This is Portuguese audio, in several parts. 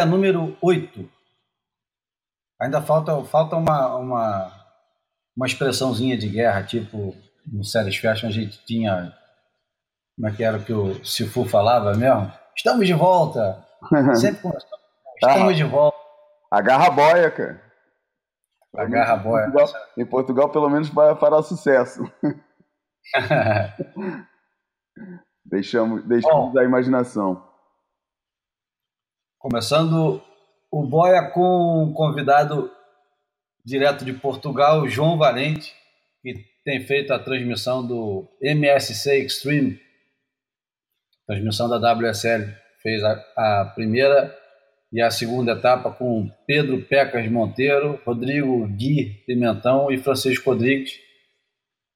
boia número 8. Ainda falta, falta uma, uma, uma expressãozinha de guerra, tipo no Séries Fashion a gente tinha. Como é que era que o Sifu falava mesmo? Estamos de volta! Sempre começamos. Estamos ah, de volta. Agarra a boia, cara. Agarra a boia. Em Portugal, em Portugal pelo menos, vai fará sucesso. deixamos deixamos Bom, a imaginação. Começando o Boia com um convidado direto de Portugal, João Valente, que tem feito a transmissão do MSC Extreme, transmissão da WSL. Fez a, a primeira e a segunda etapa com Pedro Pecas Monteiro, Rodrigo Gui Pimentão e Francisco Rodrigues.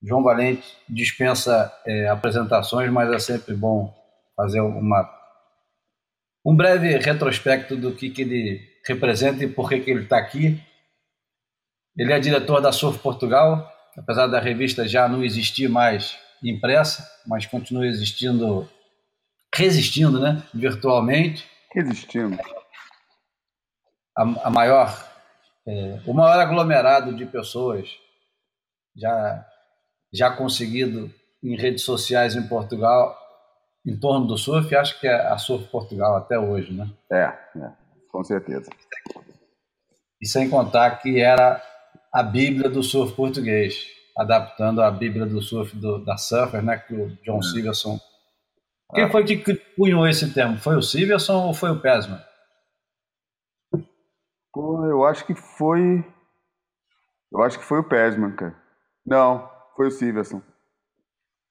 João Valente dispensa é, apresentações, mas é sempre bom fazer uma, um breve retrospecto do que, que ele representa e por que, que ele está aqui. Ele é diretor da Surf Portugal, apesar da revista já não existir mais impressa, mas continua existindo, resistindo, né, virtualmente. Resistindo. A, a maior, é, o maior aglomerado de pessoas já já conseguido em redes sociais em Portugal em torno do surf, acho que é a Surf Portugal até hoje, né? É, é com certeza. E sem contar que era a Bíblia do surf português, adaptando a Bíblia do surf do, da Surfer, né, que o John é. Quem foi que cunhou esse termo? Foi o Silverson ou foi o Pesman? Pô, eu acho que foi. Eu acho que foi o Pesman, cara. Não, foi o Silverson.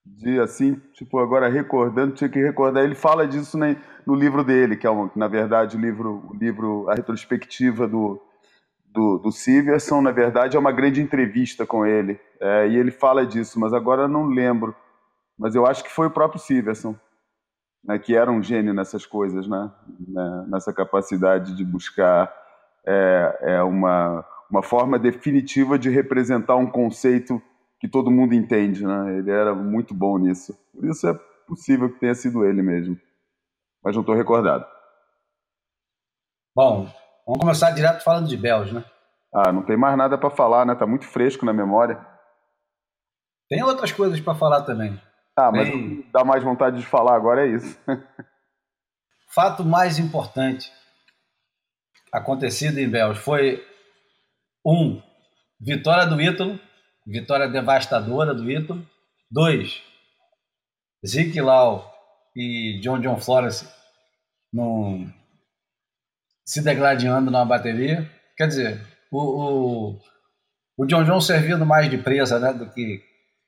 De assim, tipo, agora recordando, tinha que recordar. Ele fala disso no livro dele, que é, na verdade, o livro, o livro, a retrospectiva do, do, do Silverson, na verdade, é uma grande entrevista com ele. É, e ele fala disso, mas agora não lembro. Mas eu acho que foi o próprio Silverson, né, que era um gênio nessas coisas, né, né nessa capacidade de buscar é, é uma, uma forma definitiva de representar um conceito que todo mundo entende. Né? Ele era muito bom nisso. Por isso é possível que tenha sido ele mesmo. Mas não estou recordado. Bom, Vamos começar direto falando de Bells, né? Ah, não tem mais nada para falar, né? Tá muito fresco na memória. Tem outras coisas para falar também. Ah, mas tem... dá mais vontade de falar agora é isso. Fato mais importante acontecido em Bells foi um, vitória do Ítalo, vitória devastadora do Ítalo. Dois, Zeke Lau e John John Florence num se degladiando numa bateria. Quer dizer, o, o, o John John servindo mais de presa né, do que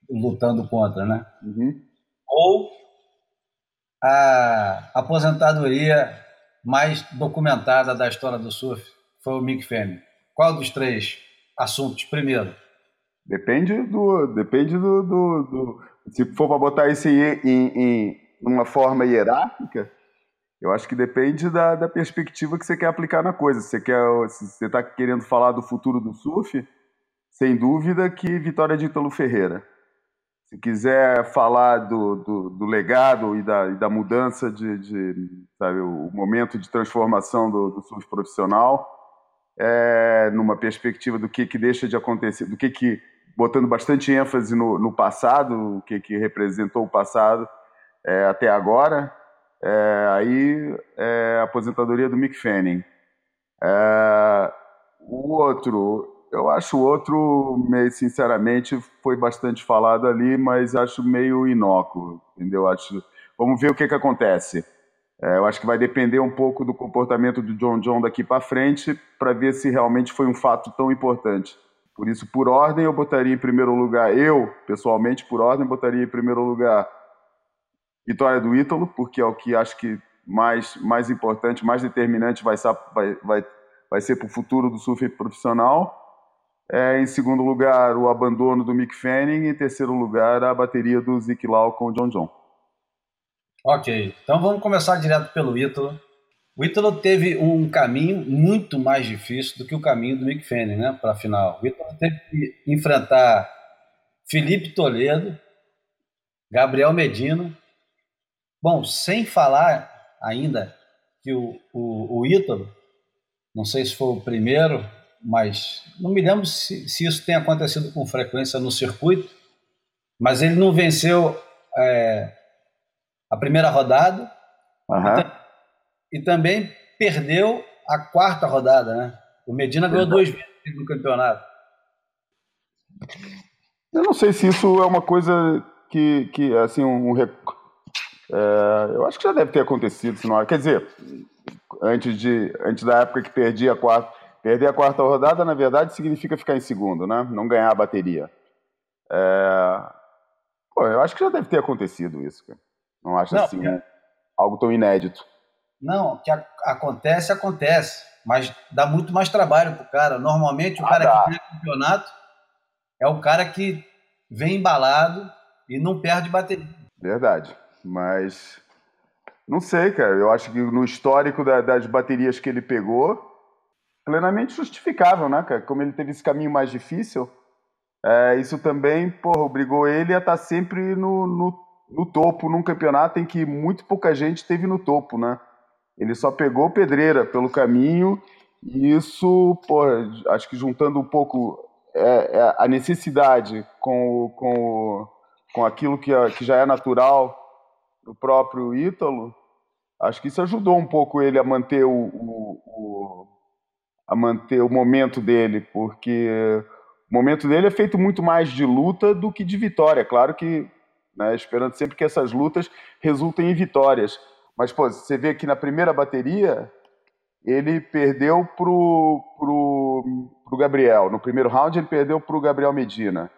lutando contra, né? Uhum. Ou a aposentadoria mais documentada da história do surf foi o Mick Fanning. Qual dos três assuntos primeiro? Depende do, depende do, do, do se for para botar isso em, em, em uma forma hierárquica, eu acho que depende da, da perspectiva que você quer aplicar na coisa. Se você quer, você está querendo falar do futuro do surf, sem dúvida que Vitória de Ítalo Ferreira. Se quiser falar do, do, do legado e da, e da mudança de, de, sabe, o momento de transformação do, do surf profissional, é, numa perspectiva do que, que deixa de acontecer, do que, que botando bastante ênfase no, no passado, o que, que representou o passado é, até agora, é, aí é a aposentadoria do Mick Fanning. É, o outro, eu acho o outro, meio sinceramente, foi bastante falado ali, mas acho meio inócuo, entendeu? Acho, vamos ver o que, que acontece. É, eu acho que vai depender um pouco do comportamento do John John daqui para frente, para ver se realmente foi um fato tão importante. Por isso, por ordem, eu botaria em primeiro lugar, eu, pessoalmente, por ordem, botaria em primeiro lugar vitória do Ítalo, porque é o que acho que mais, mais importante, mais determinante vai ser, vai, vai, vai ser para o futuro do surf profissional. É, em segundo lugar, o abandono do Mick Fanning. Em terceiro lugar, a bateria do Zick Lau com o John John. Ok, então vamos começar direto pelo Ítalo. O Ítalo teve um caminho muito mais difícil do que o caminho do Mick Fanning né, para a final. O Ítalo teve que enfrentar Felipe Toledo, Gabriel Medina, Bom, sem falar ainda que o, o, o Ítalo Não sei se foi o primeiro, mas não me lembro se, se isso tem acontecido com frequência no circuito. Mas ele não venceu é, a primeira rodada uhum. e, e, também perdeu a quarta rodada, né? O Medina ganhou duas vezes no campeonato. Eu não sei se isso é uma coisa que, que assim, um, um é, eu acho que já deve ter acontecido, se não Quer dizer, antes, de, antes da época que perdi a quarta, perder a quarta rodada, na verdade, significa ficar em segundo, né? Não ganhar a bateria. É, pô, eu acho que já deve ter acontecido isso, cara. Não acho não, assim é... algo tão inédito. Não, que a, acontece, acontece. Mas dá muito mais trabalho pro cara. Normalmente o ah, cara dá. que ganha campeonato é o cara que vem embalado e não perde bateria. Verdade. Mas não sei, cara. Eu acho que no histórico da, das baterias que ele pegou, plenamente justificável, né, cara? Como ele teve esse caminho mais difícil, é, isso também, porra, obrigou ele a estar tá sempre no, no, no topo, num campeonato em que muito pouca gente teve no topo, né? Ele só pegou pedreira pelo caminho e isso, porra, acho que juntando um pouco é, é a necessidade com, com, com aquilo que, que já é natural do próprio Ítalo, acho que isso ajudou um pouco ele a manter o, o, o, a manter o momento dele, porque o momento dele é feito muito mais de luta do que de vitória. Claro que, né, esperando sempre que essas lutas resultem em vitórias. Mas, pô, você vê que na primeira bateria, ele perdeu pro, pro, pro Gabriel. No primeiro round, ele perdeu pro Gabriel Medina.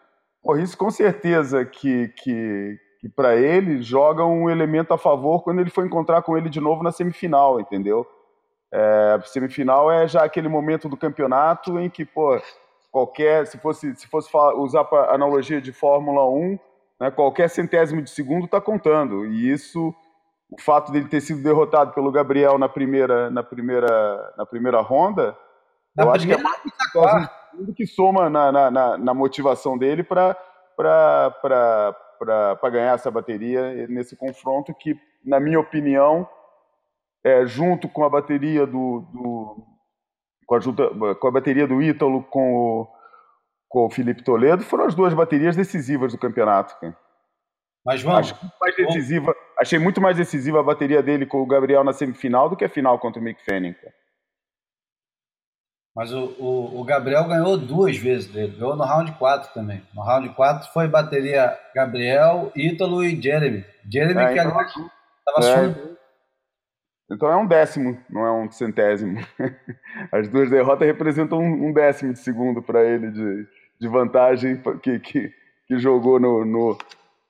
Pô, isso com certeza que, que, que para ele joga um elemento a favor quando ele for encontrar com ele de novo na semifinal, entendeu? É, semifinal é já aquele momento do campeonato em que, pô, qualquer, se fosse, se fosse usar a analogia de Fórmula 1, né, qualquer centésimo de segundo está contando. E isso o fato dele ter sido derrotado pelo Gabriel na primeira, na primeira, na primeira ronda, na eu acho que é mais do que soma na, na, na motivação dele para ganhar essa bateria nesse confronto que, na minha opinião, é, junto com a bateria do, do com, a, com a bateria do Ítalo com o, com o Felipe Toledo, foram as duas baterias decisivas do campeonato. Cara. Mas vamos. mais decisiva, achei muito mais decisiva a bateria dele com o Gabriel na semifinal do que a final contra o Mick Fanning. Mas o, o, o, Gabriel ganhou duas vezes dele, ganhou no round 4 também. No round 4 foi bateria Gabriel, Ítalo e Jeremy. Jeremy é, que então, estava é, Então é um décimo, não é um centésimo. As duas derrotas representam um, décimo de segundo para ele de, de vantagem que, que, que jogou no, no,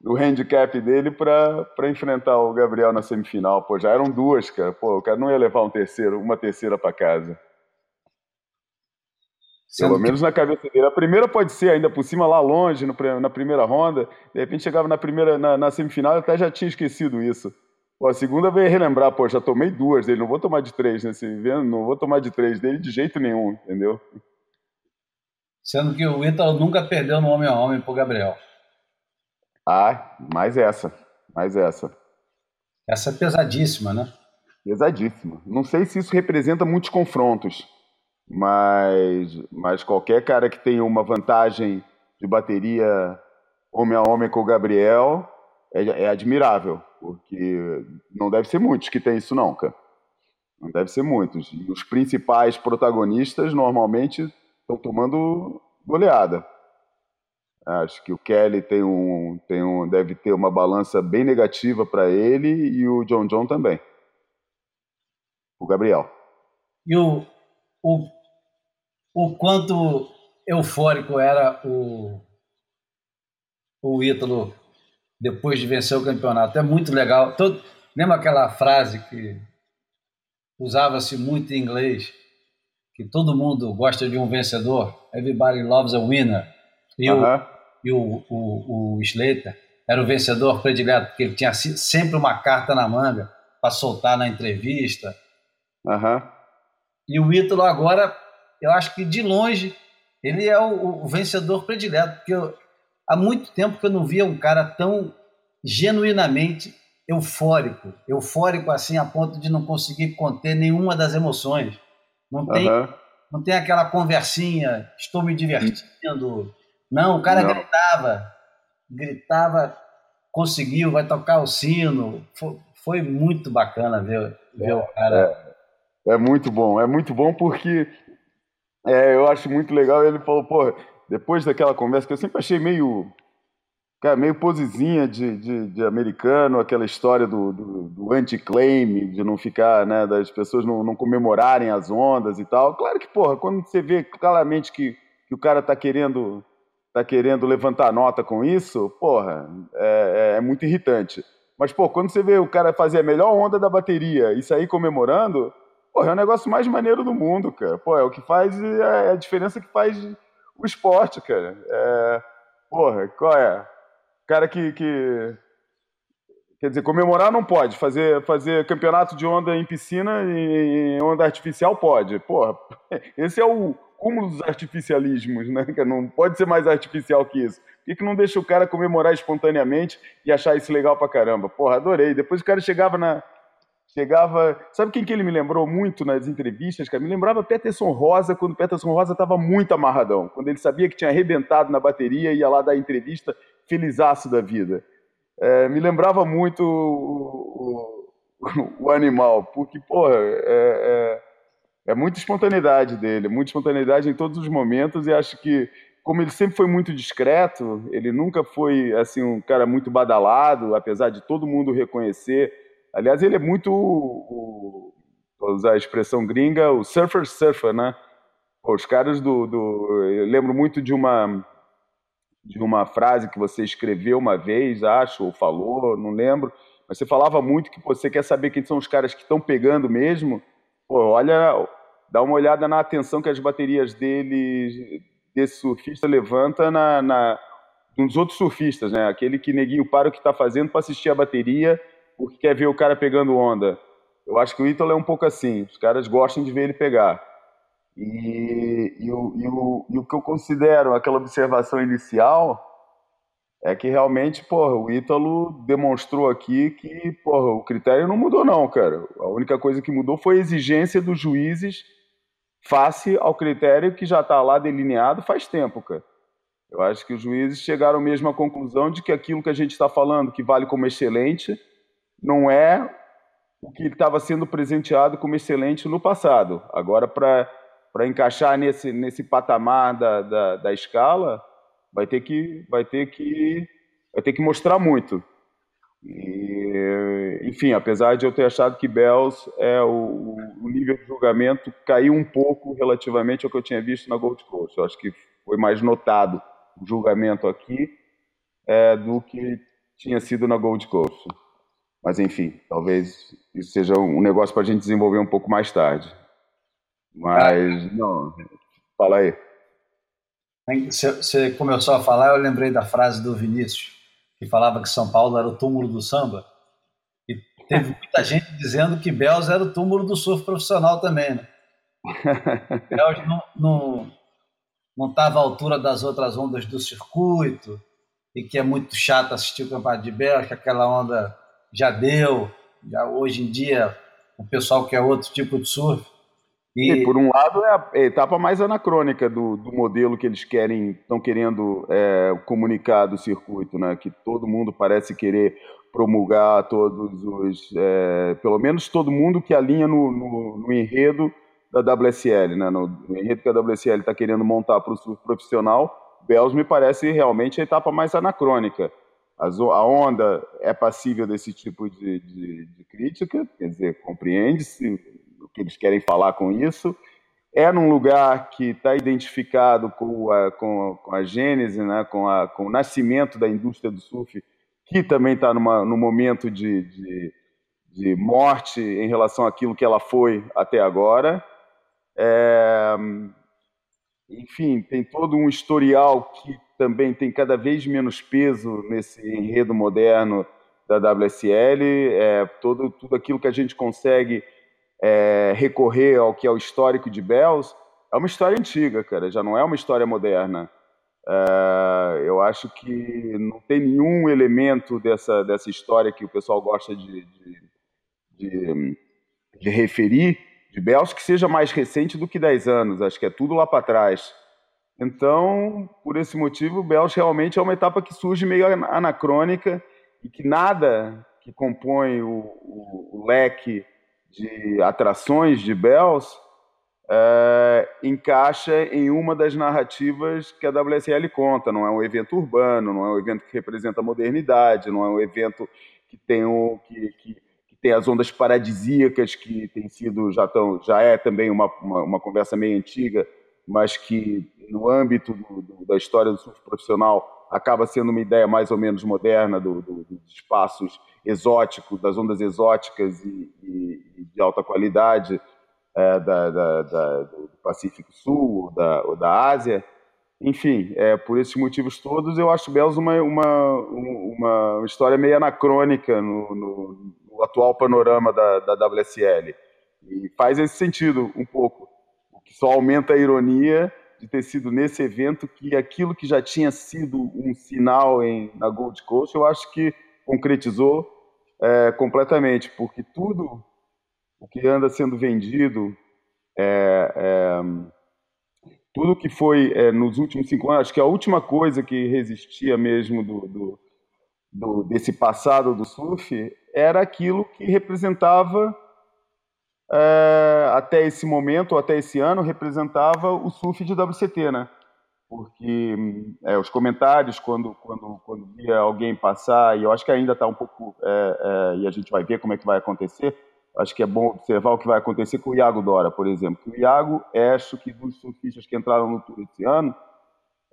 o handicap dele para enfrentar o Gabriel na semifinal. Pô, já eram duas, cara. Pô, o cara não ia levar um terceiro, uma terceira para casa. Pelo Sendo menos que... na cabeça dele. A primeira pode ser ainda por cima, lá longe, no, na primeira ronda. De repente chegava na primeira, na, na semifinal, e até já tinha esquecido isso. Pô, a segunda veio relembrar, pô, já tomei duas dele, não vou tomar de três nesse evento, não vou tomar de três dele de jeito nenhum, entendeu? Sendo que o Ítalo nunca perdeu no homem a homem pro Gabriel. Ah, mais essa, mais essa. Essa é pesadíssima, né? Pesadíssima. Não sei se isso representa muitos confrontos, mas, mas qualquer cara que tenha uma vantagem de bateria homem a homem com o Gabriel é, é admirável, porque não deve ser muitos que tem isso não, cara. Não deve ser muitos. E os principais protagonistas normalmente estão tomando goleada. Acho que o Kelly tem um, tem um, deve ter uma balança bem negativa para ele e o John John também. O Gabriel. E o, o, o quanto eufórico era o, o Ítalo depois de vencer o campeonato. É muito legal. Todo, lembra aquela frase que usava-se muito em inglês? Que todo mundo gosta de um vencedor. Everybody loves a winner. E uh -huh. O, e o, o, o Slater era o vencedor predileto, porque ele tinha sempre uma carta na manga para soltar na entrevista. Uhum. E o Ítalo agora, eu acho que de longe, ele é o, o vencedor predileto, porque eu, há muito tempo que eu não via um cara tão genuinamente eufórico, eufórico assim a ponto de não conseguir conter nenhuma das emoções. Não tem, uhum. não tem aquela conversinha, estou me divertindo. Não, o cara não. gritava, gritava, conseguiu, vai tocar o sino. Foi, foi muito bacana ver, ver é, o cara. É, é, muito bom, é muito bom porque é, eu acho muito legal. Ele falou, pô, depois daquela conversa que eu sempre achei meio Cara, meio posezinha de, de, de, americano, aquela história do, do, do anti-claim, de não ficar, né, das pessoas não, não, comemorarem as ondas e tal. Claro que, porra, quando você vê claramente que, que o cara tá querendo, tá querendo levantar nota com isso, porra, é, é, é muito irritante. Mas, pô, quando você vê o cara fazer a melhor onda da bateria e sair comemorando, porra, é o negócio mais maneiro do mundo, cara. Pô, é o que faz, é a diferença que faz o esporte, cara. É, porra, qual é? cara que, que Quer dizer, comemorar não pode, fazer, fazer campeonato de onda em piscina e onda artificial pode. Porra, esse é o cúmulo dos artificialismos, né? Que não pode ser mais artificial que isso. Por que, não deixa o cara comemorar espontaneamente e achar isso legal pra caramba? Porra, adorei. Depois o cara chegava na. Chegava. Sabe quem que ele me lembrou muito nas entrevistas, cara? Me lembrava Peterson Rosa, quando Peterson Rosa estava muito amarradão. Quando ele sabia que tinha arrebentado na bateria, ia lá dar entrevista felizaço da vida. É, me lembrava muito o, o, o, animal, porque, porra, é, é, é muita espontaneidade dele, muita espontaneidade em todos os momentos, e acho que, como ele sempre foi muito discreto, ele nunca foi, assim, um cara muito badalado, apesar de todo mundo reconhecer. Aliás, ele é muito, o, vou usar a expressão gringa, o surfer surfer, né? Os caras do, do. Eu lembro muito de uma de uma frase que você escreveu uma vez, acho, ou falou, não lembro, mas você falava muito que você quer saber quem são os caras que estão pegando mesmo. Pô, olha, dá uma olhada na atenção que as baterias dele, desse surfista levanta na, na outros surfistas, né? Aquele que neguinho para o que está fazendo para assistir a bateria, porque quer ver o cara pegando onda. Eu acho que o Ítalo é um pouco assim. Os caras gostam de ver ele pegar. E, e, o, e, o, e o que eu considero aquela observação inicial é que realmente, porra, o Ítalo demonstrou aqui que, porra, o critério não mudou não, cara. A única coisa que mudou foi a exigência dos juízes face ao critério que já está lá delineado faz tempo, cara. Eu acho que os juízes chegaram mesmo à conclusão de que aquilo que a gente está falando, que vale como excelente, não é o que estava sendo presenteado como excelente no passado. Agora, para encaixar nesse, nesse patamar da, da, da, escala, vai ter que vai ter que vai ter que mostrar muito. E, enfim, apesar de eu ter achado que Bells é o, o, nível de julgamento caiu um pouco relativamente ao que eu tinha visto na Gold Coast. Eu acho que foi mais notado o julgamento aqui é, do que tinha sido na Gold Coast. Mas enfim, talvez isso seja um negócio para a gente desenvolver um pouco mais tarde. Mas, não, fala aí. Você começou a falar, eu lembrei da frase do Vinícius, que falava que São Paulo era o túmulo do samba. Teve muita gente dizendo que Bells era o túmulo do surf profissional também, né? Bells não, não, não estava à altura das outras ondas do circuito, e que é muito chato assistir o campeonato de Bells, que aquela onda já deu, já hoje em dia o pessoal quer outro tipo de surf. E... e... por um lado é a etapa mais anacrônica do, do modelo que eles querem, estão querendo é, comunicar do circuito, né? Que todo mundo parece querer promulgar todos os, é, pelo menos todo mundo que alinha no, no, no enredo da WSL, né? No, no, enredo que a WSL está querendo montar para o surf profissional, Bells me parece realmente a etapa mais anacrônica. A onda é passível desse tipo de, de, de crítica, quer dizer, compreende-se, o que eles querem falar com isso. É num lugar que está identificado com a, com, com a gênese, né, com, a, com o nascimento da indústria do surf, que também está no momento de, de, de, morte em relação àquilo que ela foi até agora. É, enfim, tem todo um historial que também tem cada vez menos peso nesse enredo moderno da WSL, é, todo, tudo aquilo que a gente consegue é, recorrer ao que é o histórico de Bells, é uma história antiga, cara, já não é uma história moderna. É, eu acho que não tem nenhum elemento dessa, dessa história que o pessoal gosta de, de, de, de referir de Bells que seja mais recente do que 10 anos, acho que é tudo lá para trás. Então, por esse motivo, Bells realmente é uma etapa que surge meio anacrônica e que nada que compõe o, o, o leque de atrações de Bells é, encaixa em uma das narrativas que a WSL conta. Não é um evento urbano, não é um evento que representa a modernidade, não é um evento que tem, o, que, que, que tem as ondas paradisíacas, que tem sido, já, tão, já é também uma, uma, uma conversa meio antiga, mas que no âmbito do, do, da história do surf profissional acaba sendo uma ideia mais ou menos moderna do, dos espaços exóticos, das ondas exóticas e, e, e de alta qualidade, é, da, da, da, do Pacífico Sul, da, ou da Ásia. Enfim, é, por esses motivos todos, eu acho Bells uma, uma, uma história meio anacrônica no, no, no atual panorama da, da WSL. E faz esse sentido um pouco, o que só aumenta a ironia de ter sido nesse evento que aquilo que já tinha sido um sinal em, na Gold Coast, eu acho que concretizou é, completamente, porque tudo o que anda sendo vendido, é, é, tudo que foi é, nos últimos cinco anos, acho que a última coisa que resistia mesmo do, do, do, desse passado do surf era aquilo que representava, é, até esse momento, até esse ano, representava o surf de WCT, né? porque é, os comentários, quando, quando, quando via alguém passar, e eu acho que ainda está um pouco, é, e a gente vai ver como é que vai acontecer, acho que é bom observar o que vai acontecer com o Iago Dora, por exemplo. o Iago, é, acho que dos surfistas que entraram no Tour esse ano,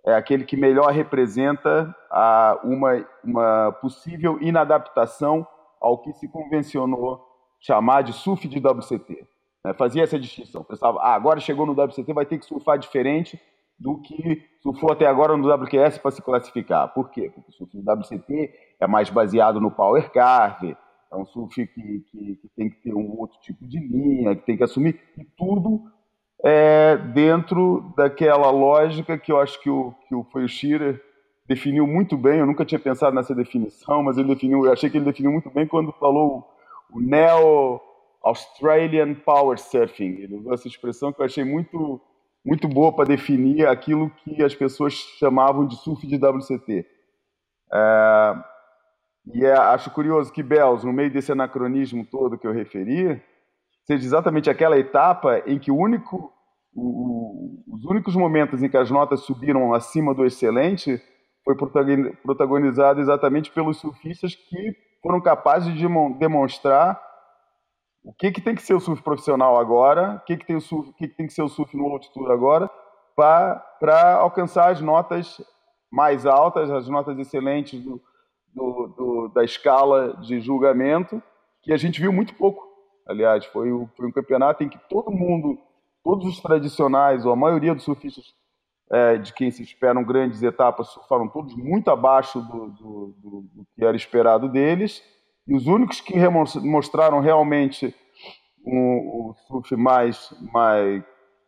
é aquele que melhor representa a, uma, uma possível inadaptação ao que se convencionou chamar de surf de WCT. Né? Fazia essa distinção. Pensava, ah, agora chegou no WCT, vai ter que surfar diferente do que surfou até agora no WQS para se classificar. Por quê? Porque o surf do WCT é mais baseado no power carve, é um surf que, que, que, tem que ter um outro tipo de linha, que tem que assumir, e tudo é dentro daquela lógica que eu acho que o, que o, foi o Shearer definiu muito bem, eu nunca tinha pensado nessa definição, mas ele definiu, eu achei que ele definiu muito bem quando falou o Neo Australian Power Surfing. Ele usou essa expressão que eu achei muito muito boa para definir aquilo que as pessoas chamavam de surf de WCT. É, e é, acho curioso que Bells, no meio desse anacronismo todo que eu referi, seja exatamente aquela etapa em que o único, o, os únicos momentos em que as notas subiram acima do excelente foi protagonizado exatamente pelos surfistas que foram capazes de demonstrar o que, que tem que ser o surf profissional agora, o que, que, tem, o surf, o que, que tem que ser o surf no World Tour agora, para alcançar as notas mais altas, as notas excelentes do, do, do, da escala de julgamento, que a gente viu muito pouco. Aliás, foi, foi um campeonato em que todo mundo, todos os tradicionais, ou a maioria dos surfistas é, de quem se esperam grandes etapas, surfaram todos muito abaixo do, do, do que era esperado deles e os únicos que mostraram realmente um, o surf mais, mais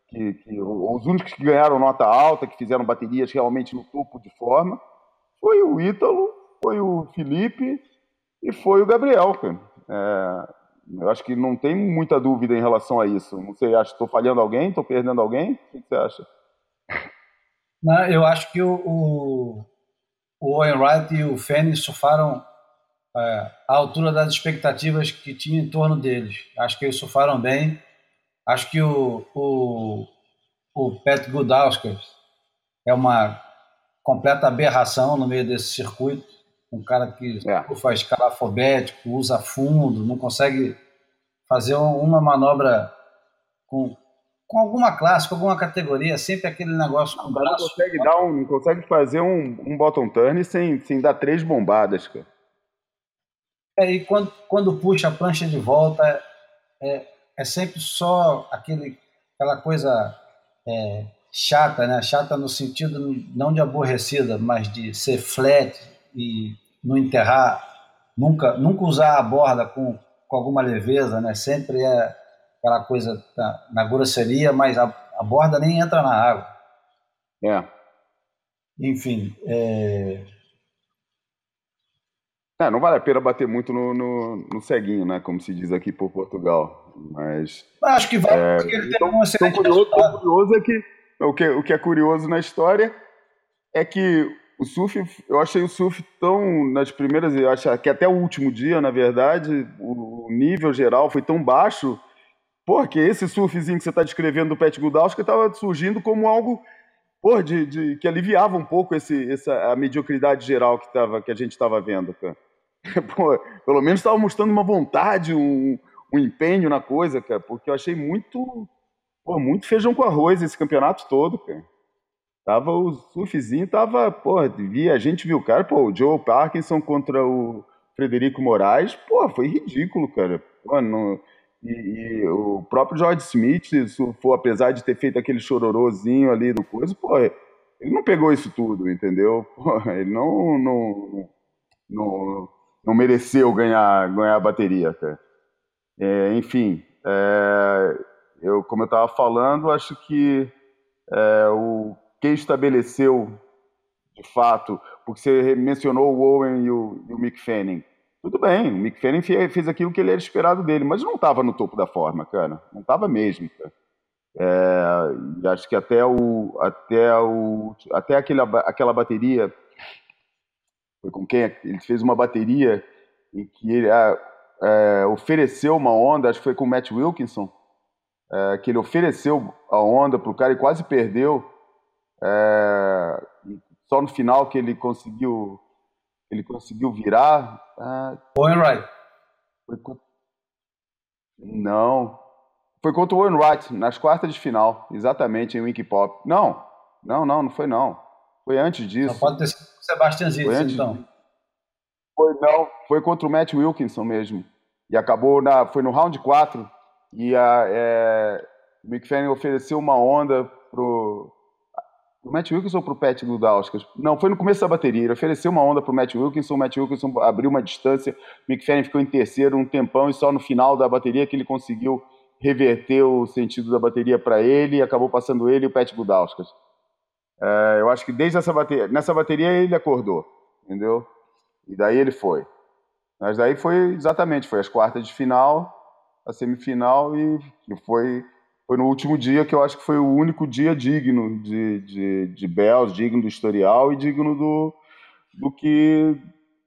que, que, os únicos que ganharam nota alta, que fizeram baterias realmente no topo de forma, foi o Ítalo, foi o Felipe e foi o Gabriel. É, eu acho que não tem muita dúvida em relação a isso. Não sei, acho que estou falhando alguém, estou perdendo alguém. O que você acha? Não, eu acho que o, o, o Wainwright e o Fênix surfaram é, à altura das expectativas que tinha em torno deles. Acho que eles surfaram bem. Acho que o, o, o Pat Gudauskas é uma completa aberração no meio desse circuito. Um cara que é. faz escalafobético, usa fundo, não consegue fazer uma manobra com, com alguma classe, com alguma categoria, sempre aquele negócio com o braço. Não consegue, dar um, não consegue fazer um, um bottom turn sem, sem dar três bombadas, cara. É, e quando, quando puxa a prancha de volta, é, é sempre só aquele, aquela coisa é, chata, né? Chata no sentido não de aborrecida, mas de ser flat e não enterrar, nunca, nunca usar a borda com, com alguma leveza, né? Sempre é aquela coisa na, na grosseria, mas a, a borda nem entra na água. É. Enfim, é, É, não vale a pena bater muito no, no, no, ceguinho, né? Como se diz aqui por Portugal. Mas. Acho que vale é, porque ele então, tem um excelente então, curioso, curioso é que o, que o que é curioso na história é que o surf, eu achei o surf tão nas primeiras, eu acho que até o último dia, na verdade, o nível geral foi tão baixo, porque esse surfzinho que você está descrevendo do Pet Gudauska estava surgindo como algo porra, de, de, que aliviava um pouco esse, essa, a mediocridade geral que, tava, que a gente estava vendo, cara. Pô, pelo menos estava mostrando uma vontade, um, um empenho na coisa, cara, porque eu achei muito, pô, muito feijão com arroz esse campeonato todo, cara. Tava o surfzinho, tava, pô, via, a gente viu o cara, pô, o Joe Parkinson contra o Frederico Moraes, pô, foi ridículo, cara. Não, e, e, o próprio George Smith, for, apesar de ter feito aquele chororozinho ali do coisa, pô, ele não pegou isso tudo, entendeu? Pô, ele não, não, não, não mereceu ganhar, ganhar a bateria, cara. É, enfim, é, eu, como eu estava falando, acho que é, o, quem estabeleceu, de fato, porque você mencionou o Owen e o, e o Mick Fanning, tudo bem, o Mick Fanning fez aquilo que ele era esperado dele, mas não estava no topo da forma, cara. Não estava mesmo, cara. É, acho que até o até o até aquele, aquela bateria foi com quem ele fez uma bateria em que ele é, é, ofereceu uma onda, acho que foi com o Matt Wilkinson, é, que ele ofereceu a onda para o cara e quase perdeu. É, só no final que ele conseguiu ele conseguiu virar. Ah, Owen Wright. Foi contra... Não. Foi contra o Owen Wright, nas quartas de final, exatamente, em Wink Pop. Não, não, não, não foi não. Foi antes disso. Não pode ter sido o Sebastian Zitz, então. Foi, não, foi contra o Matt Wilkinson mesmo. E acabou, na, foi no round 4, e a, é, o Mick Fanning ofereceu uma onda pro, pro Matt Wilkinson pro Pat Gudauskas? Não, foi no começo da bateria. Ele ofereceu uma onda pro Matt Wilkinson, o Matt Wilkinson abriu uma distância, o Fanning ficou em terceiro um tempão e só no final da bateria que ele conseguiu reverter o sentido da bateria para ele e acabou passando ele e o Pat Gudauskas. É, eu acho que desde essa bateria, nessa bateria ele acordou, entendeu? E daí ele foi. Mas daí foi exatamente, foi as quartas de final, a semifinal e foi foi no último dia que eu acho que foi o único dia digno de, de, de Bells, digno do historial e digno do, do, que,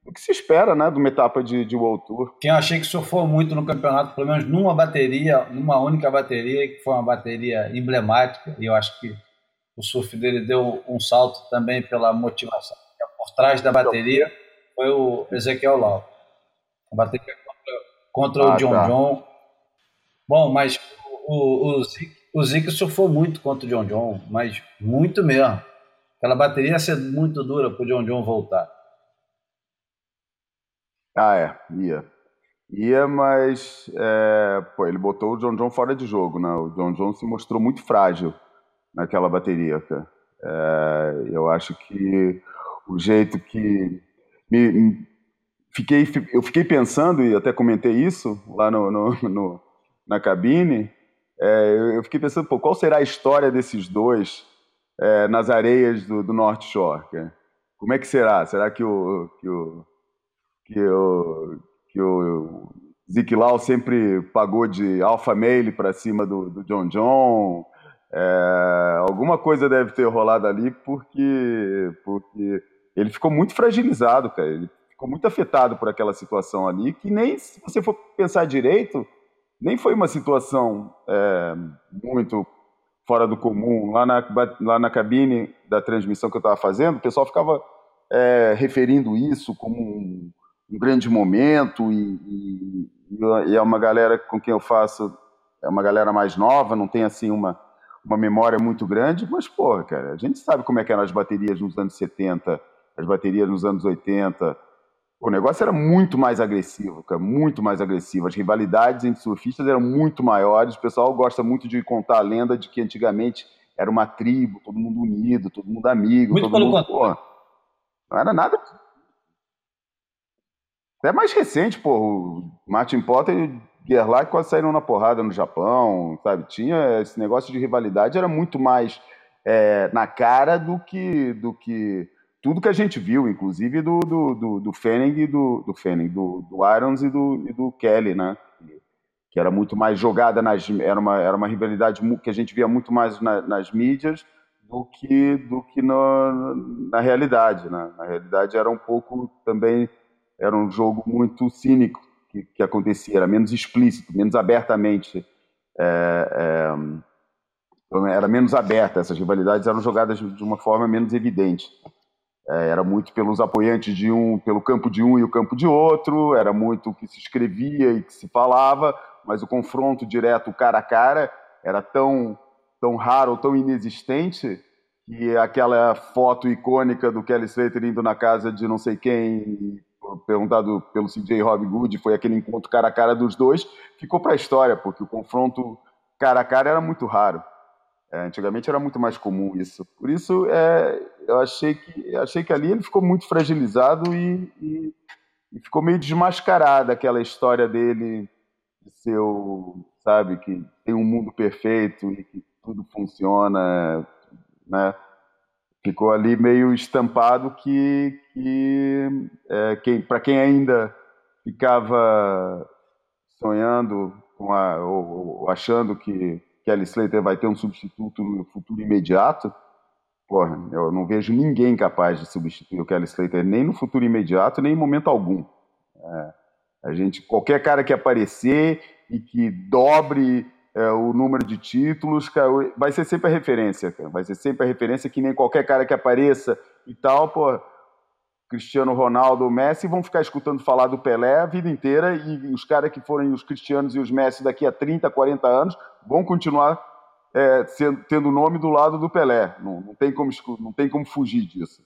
do que se espera, né, de uma etapa de, de World Tour. Quem eu achei que surfou muito no campeonato, pelo menos numa bateria, numa única bateria, que foi uma bateria emblemática, e eu acho que o surf dele deu um salto também pela motivação. Por trás da bateria foi o Ezequiel Lau. A bateria contra, contra ah, o John tá. John. Bom, mas o, o, o surfou muito contra o John John, mas muito mesmo. Aquela bateria ia ser muito dura para o John John voltar. Ah, é, ia. Ia, mas é, pô, ele botou o John John fora de jogo, né? O John John se mostrou muito frágil naquela bateria, cara. É, eu acho que o jeito que me, me, fiquei, eu fiquei pensando e até comentei isso lá no, no, no na cabine é, eu fiquei pensando, pô, qual será a história desses dois é, nas areias do, do North Shore? Cara? Como é que será? Será que o que o que o, que o Zeke Lau sempre pagou de alpha male para cima do, do, John John? É, alguma coisa deve ter rolado ali porque porque ele ficou muito fragilizado, cara. Ele ficou muito afetado por aquela situação ali que nem se você for pensar direito nem foi uma situação é, muito fora do comum. Lá na, lá na cabine da transmissão que eu estava fazendo, o pessoal ficava é, referindo isso como um, um grande momento e, e, e, é uma galera com quem eu faço, é uma galera mais nova, não tem assim uma, uma memória muito grande, mas, porra, cara, a gente sabe como é que eram as baterias nos anos 70, as baterias nos anos 80, o negócio era muito mais agressivo, cara, muito mais agressivo. As rivalidades entre surfistas eram muito maiores. O pessoal gosta muito de contar a lenda de que antigamente era uma tribo, todo mundo unido, todo mundo amigo, muito todo mundo. Pô, não era nada. Até mais recente, pô, o Martin Potter e o Gerlach quase saíram na porrada no Japão, sabe? Tinha esse negócio de rivalidade, era muito mais é, na cara do que, do que tudo que a gente viu, inclusive do, do, do, do Fanning e do, do Fanning, do, do Irons e do, e do Kelly, né? Que era muito mais jogada nas. Era uma, era uma rivalidade que a gente via muito mais na, nas mídias do que, do que no, na realidade. Né? Na realidade, era um pouco também. Era um jogo muito cínico que, que acontecia, era menos explícito, menos abertamente. É, é, era menos aberta, essas rivalidades eram jogadas de uma forma menos evidente. É, era muito pelos apoiantes de um, pelo campo de um e o campo de outro, era muito o que se escrevia e que se falava, mas o confronto direto, cara a cara, era tão, tão raro, tão inexistente, que aquela foto icônica do Kelly Slater indo na casa de não sei quem, perguntado pelo CJ Rob Good, foi aquele encontro cara a cara dos dois, ficou para a história, porque o confronto cara a cara era muito raro. É, antigamente era muito mais comum isso. Por isso, é, eu achei que, achei que ali ele ficou muito fragilizado e, e, e ficou meio desmascarada aquela história dele de ser o, sabe, que tem um mundo perfeito e que tudo funciona, né? Ficou ali meio estampado que, que é, quem, para quem ainda ficava sonhando com a, ou, ou achando que Kelly Slater vai ter um substituto no futuro imediato, porra, eu não vejo ninguém capaz de substituir o Kelly Slater nem no futuro imediato, nem em momento algum. É, a gente, qualquer cara que aparecer e que dobre é, o número de títulos, vai ser sempre a referência, cara. vai ser sempre a referência que nem qualquer cara que apareça e tal, pô, Cristiano Ronaldo, Messi vão ficar escutando falar do Pelé a vida inteira e os caras que forem os Cristianos e os Messi daqui a 30, 40 anos vão continuar é, sendo, tendo o nome do lado do Pelé. Não, não, tem como, não tem como fugir disso.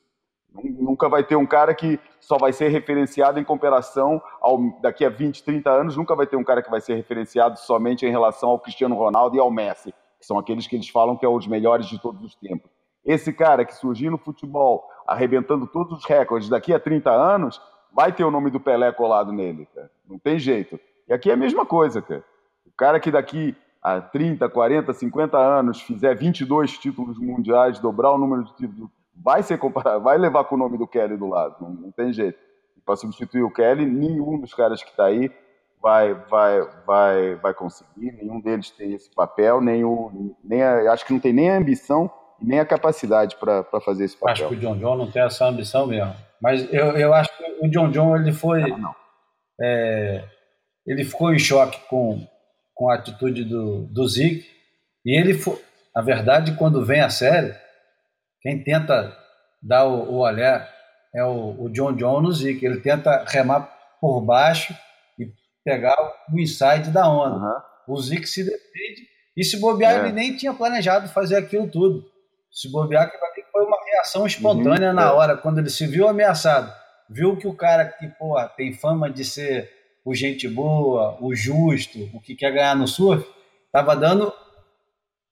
Nunca vai ter um cara que só vai ser referenciado em comparação ao daqui a 20, 30 anos, nunca vai ter um cara que vai ser referenciado somente em relação ao Cristiano Ronaldo e ao Messi, que são aqueles que eles falam que é os melhores de todos os tempos. Esse cara que surgiu no futebol, arrebentando todos os recordes daqui a 30 anos, vai ter o nome do Pelé colado nele, cara. Não tem jeito. E aqui é a mesma coisa, cara. O cara que daqui a 30, 40, 50 anos fizer 22 títulos mundiais, dobrar o número de títulos, vai ser comparado, vai levar com o nome do Kelly do lado, não, não tem jeito. Para substituir o Kelly, nenhum dos caras que está aí vai, vai, vai, vai conseguir, nenhum deles tem esse papel, nem o, nem a, acho que não tem nem a ambição e nem a capacidade para fazer esse papel. Acho que o John John não tem essa ambição mesmo. Mas eu, eu acho que o John John ele foi. Não, não. É, ele ficou em choque com, com a atitude do, do Zig. E ele foi. A verdade, quando vem a série, quem tenta dar o, o olhar é o, o John John no Zig. Ele tenta remar por baixo e pegar o inside da onda. Uhum. O Zig se defende. E se bobear, é. ele nem tinha planejado fazer aquilo tudo. Se bobear, que foi uma reação espontânea uhum. na hora, quando ele se viu ameaçado. Viu que o cara que porra, tem fama de ser o gente boa, o justo, o que quer ganhar no surf, tava dando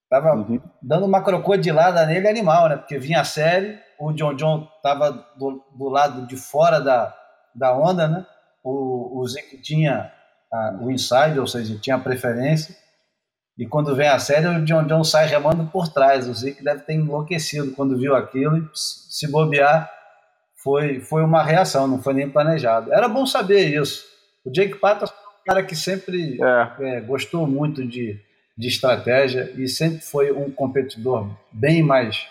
tava uhum. dando uma crocodilada nele animal, né? Porque vinha a série, o John John tava do, do lado de fora da, da onda, né? O, o Zico tinha a, o inside, ou seja, tinha a preferência. E quando vem a série, o John John sai remando por trás. O Zico deve ter enlouquecido quando viu aquilo e se bobear foi, foi uma reação, não foi nem planejado. Era bom saber isso. O Jake Patas é um cara que sempre é. É, gostou muito de, de estratégia e sempre foi um competidor bem mais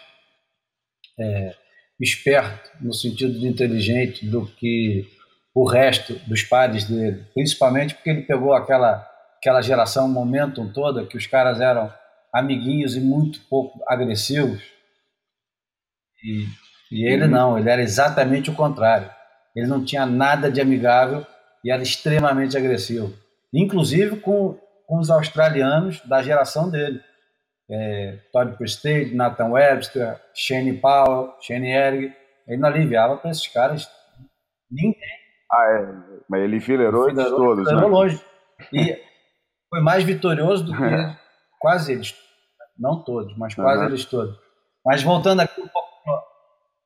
é, esperto, no sentido de inteligente, do que o resto dos pares dele. Principalmente porque ele pegou aquela, aquela geração momentum toda, que os caras eram amiguinhos e muito pouco agressivos. E, e ele uhum. não, ele era exatamente o contrário. Ele não tinha nada de amigável e era extremamente agressivo, inclusive com, com os australianos da geração dele. É, Todd Prestage, Nathan Webster, Shane Powell, Shane Erg, ele não aliviava para esses caras ninguém. Ah, é. Mas ele filerou eles todos, né? longe. E foi mais vitorioso do que quase eles. Não todos, mas quase uhum. eles todos. Mas voltando aqui um pouco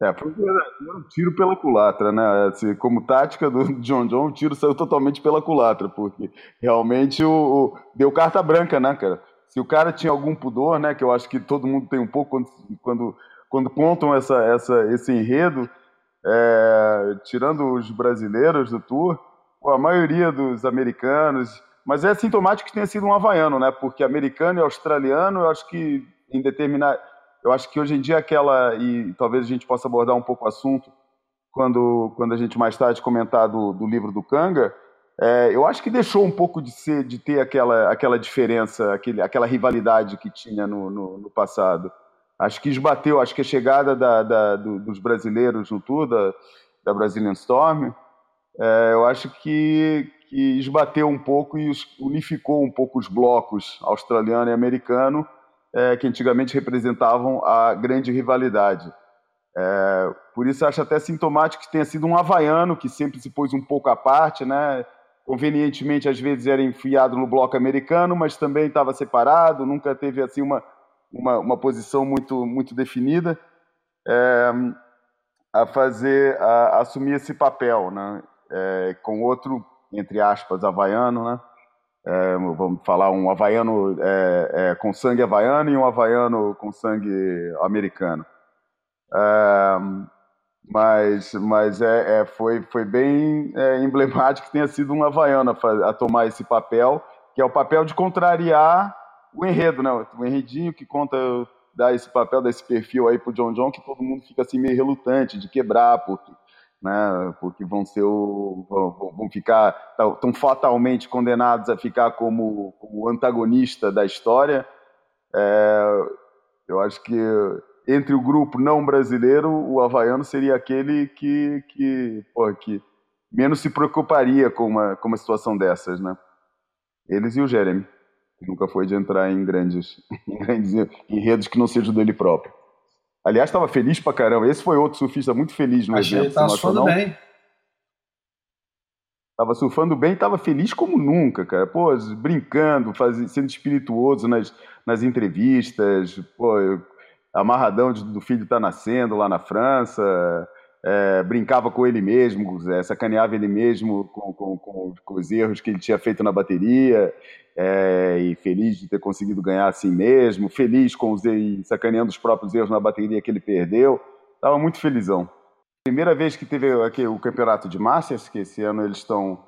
é, foi um tiro pela culatra, né? Assim, como tática do John John, o tiro saiu totalmente pela culatra, porque realmente o, o, deu carta branca, né, cara? Se o cara tinha algum pudor, né, que eu acho que todo mundo tem um pouco quando, quando, quando contam essa, essa, esse enredo, é, tirando os brasileiros do Tour, a maioria dos americanos, mas é sintomático que tenha sido um havaiano, né? Porque americano e australiano, eu acho que em determinar, eu acho que hoje em dia aquela e talvez a gente possa abordar um pouco o assunto quando quando a gente mais tarde comentar do, do livro do Kanga, é, eu acho que deixou um pouco de ser de ter aquela aquela diferença, aquele, aquela rivalidade que tinha no, no, no passado. Acho que esbateu, acho que a chegada da, da, do, dos brasileiros no Tour, da, da Brazilian Storm, é, eu acho que, que esbateu um pouco e unificou um pouco os blocos australiano e americano, é, que antigamente representavam a grande rivalidade. É, por isso acho até sintomático que tenha sido um havaiano que sempre se pôs um pouco à parte, né? Convenientemente, às vezes era enfiado no bloco americano, mas também estava separado, nunca teve assim uma uma, uma posição muito, muito definida, é, a fazer, a, a, assumir esse papel, né? É, com outro, entre aspas, havaiano, né? É, vamos falar um havaiano é, é, com sangue havaiano e um havaiano com sangue americano. É, mas mas é, é, foi, foi bem é, emblemático que tenha sido um havaiano a, a, tomar esse papel, que é o papel de contrariar o enredo, né? O enredinho que conta, dá esse papel, dá esse perfil aí pro John John, que todo mundo fica assim meio relutante de quebrar, porque, né? Porque vão ser o, vão, ficar tão fatalmente condenados a ficar como, como antagonista da história. É, eu acho que entre o grupo não brasileiro, o havaiano seria aquele que, que, pô, que menos se preocuparia com uma, com uma situação dessas, né? Eles e o Jeremy nunca foi de entrar em grandes, em grandes enredos que não sejam dele próprio. Aliás, estava feliz pra caramba. Esse foi outro surfista muito feliz no Achei evento. Estava surfando bem. Tava surfando bem, tava feliz como nunca, cara. Pô, brincando, sendo espirituoso nas, nas entrevistas, pô, amarradão de, do filho tá nascendo lá na França, é, brincava com ele mesmo, é, sacaneava ele mesmo com, com, com, com, os erros que ele tinha feito na bateria é, e feliz de ter conseguido ganhar assim mesmo, feliz com os sacaneando os próprios erros na bateria que ele perdeu. Estava muito felizão. Primeira vez que teve aqui o campeonato de Masters, que esse ano eles estão.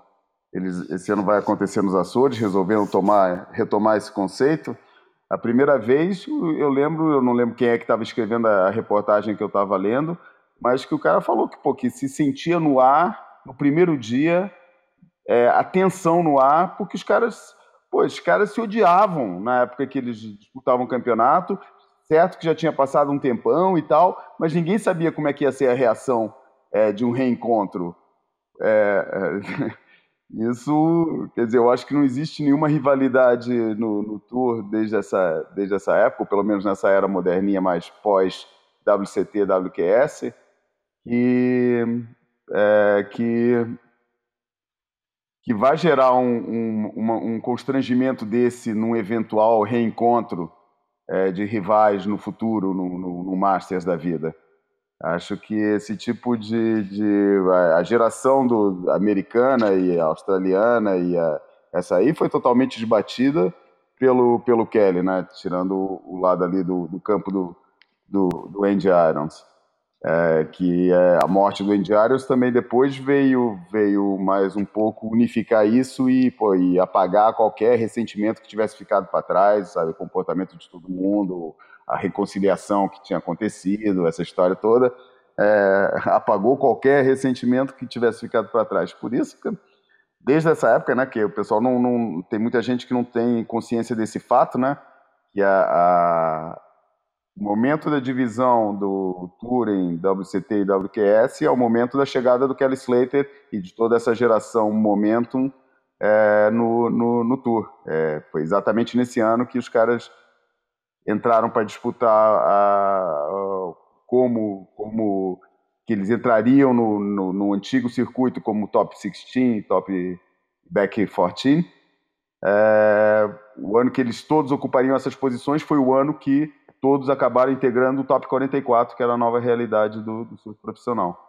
Eles, esse ano vai acontecer nos Açores, resolveram tomar, retomar esse conceito. A primeira vez, eu lembro, eu não lembro quem é que estava escrevendo a reportagem que eu estava lendo, mas que o cara falou que, pô, que se sentia no ar, no primeiro dia, é, a tensão no ar, porque os caras Pô, os caras se odiavam na época que eles disputavam o campeonato, certo que já tinha passado um tempão e tal, mas ninguém sabia como é que ia ser a reação é, de um reencontro. É, é, isso, quer dizer, eu acho que não existe nenhuma rivalidade no, no Tour desde essa, desde essa época, ou pelo menos nessa era moderninha mais pós WCT, WQS, que, é, que que vai gerar um, um, uma, um constrangimento desse num eventual reencontro é, de rivais no futuro, no, no, no, Masters da vida. Acho que esse tipo de, de a geração do, americana e australiana e a, essa aí foi totalmente desbatida pelo pelo Kelly, né? Tirando o, o lado ali do, do campo do, do, do Andy Irons é, que é, a morte do Andy Arias também depois veio veio mais um pouco unificar isso e, pô, e apagar qualquer ressentimento que tivesse ficado para trás, sabe, o comportamento de todo mundo, a reconciliação que tinha acontecido, essa história toda, é, apagou qualquer ressentimento que tivesse ficado para trás. Por isso que desde essa época, né, que o pessoal não, não tem muita gente que não tem consciência desse fato, né, que a, a o momento da divisão do Tour em WCT e WQS é o momento da chegada do Kelly Slater e de toda essa geração Momentum é, no, no, no, Tour. É, foi exatamente nesse ano que os caras entraram para disputar a, a, como, como que eles entrariam no, no, no, antigo circuito como top 16, top back 14. É, o ano que eles todos ocupariam essas posições foi o ano que todos acabaram integrando o top 44, que era a nova realidade do, do surf profissional.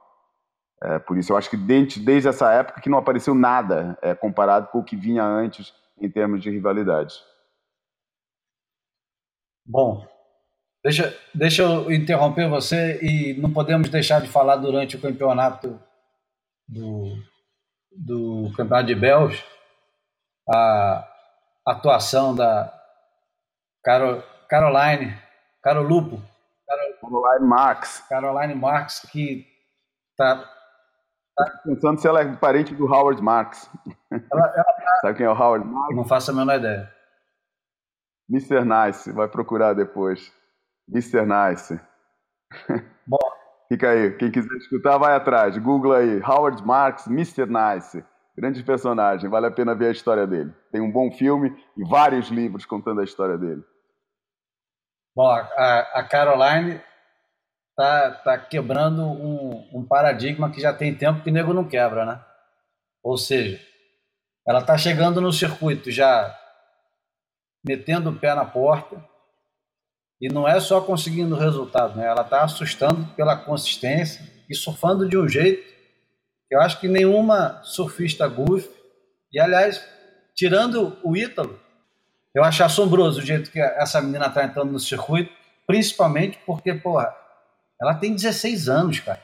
É, por isso eu acho que desde, desde essa época que não apareceu nada é, comparado com o que vinha antes em termos de rivalidade. Bom, Deixa, deixa eu interromper você e não podemos deixar de falar durante o campeonato do, do campeonato de Bells a atuação da Carol, Caroline, Carolupo. Caroline Marx. Caroline Marx, que tá, tá... Pensando se ela é parente do Howard Marx. Ela, ela tá... Sabe quem é o Howard Marx? Não faço a menor ideia. Mr. Nice, vai procurar depois. Mr. Nice. Bom. Fica aí, quem quiser escutar, vai atrás. Google aí, Howard Marks, Mr. Nice. Grande personagem, vale a pena ver a história dele. Tem um bom filme e vários livros contando a história dele. Bom, a, a Caroline tá, tá quebrando um, um paradigma que já tem tempo que o nego não quebra, né? Ou seja, ela tá chegando no circuito já metendo o pé na porta, e não é só conseguindo resultado, né? ela está assustando pela consistência e surfando de um jeito eu acho que nenhuma surfista goof, e aliás, tirando o Ítalo, eu acho assombroso o jeito que essa menina está entrando no circuito, principalmente porque, porra, ela tem 16 anos, cara.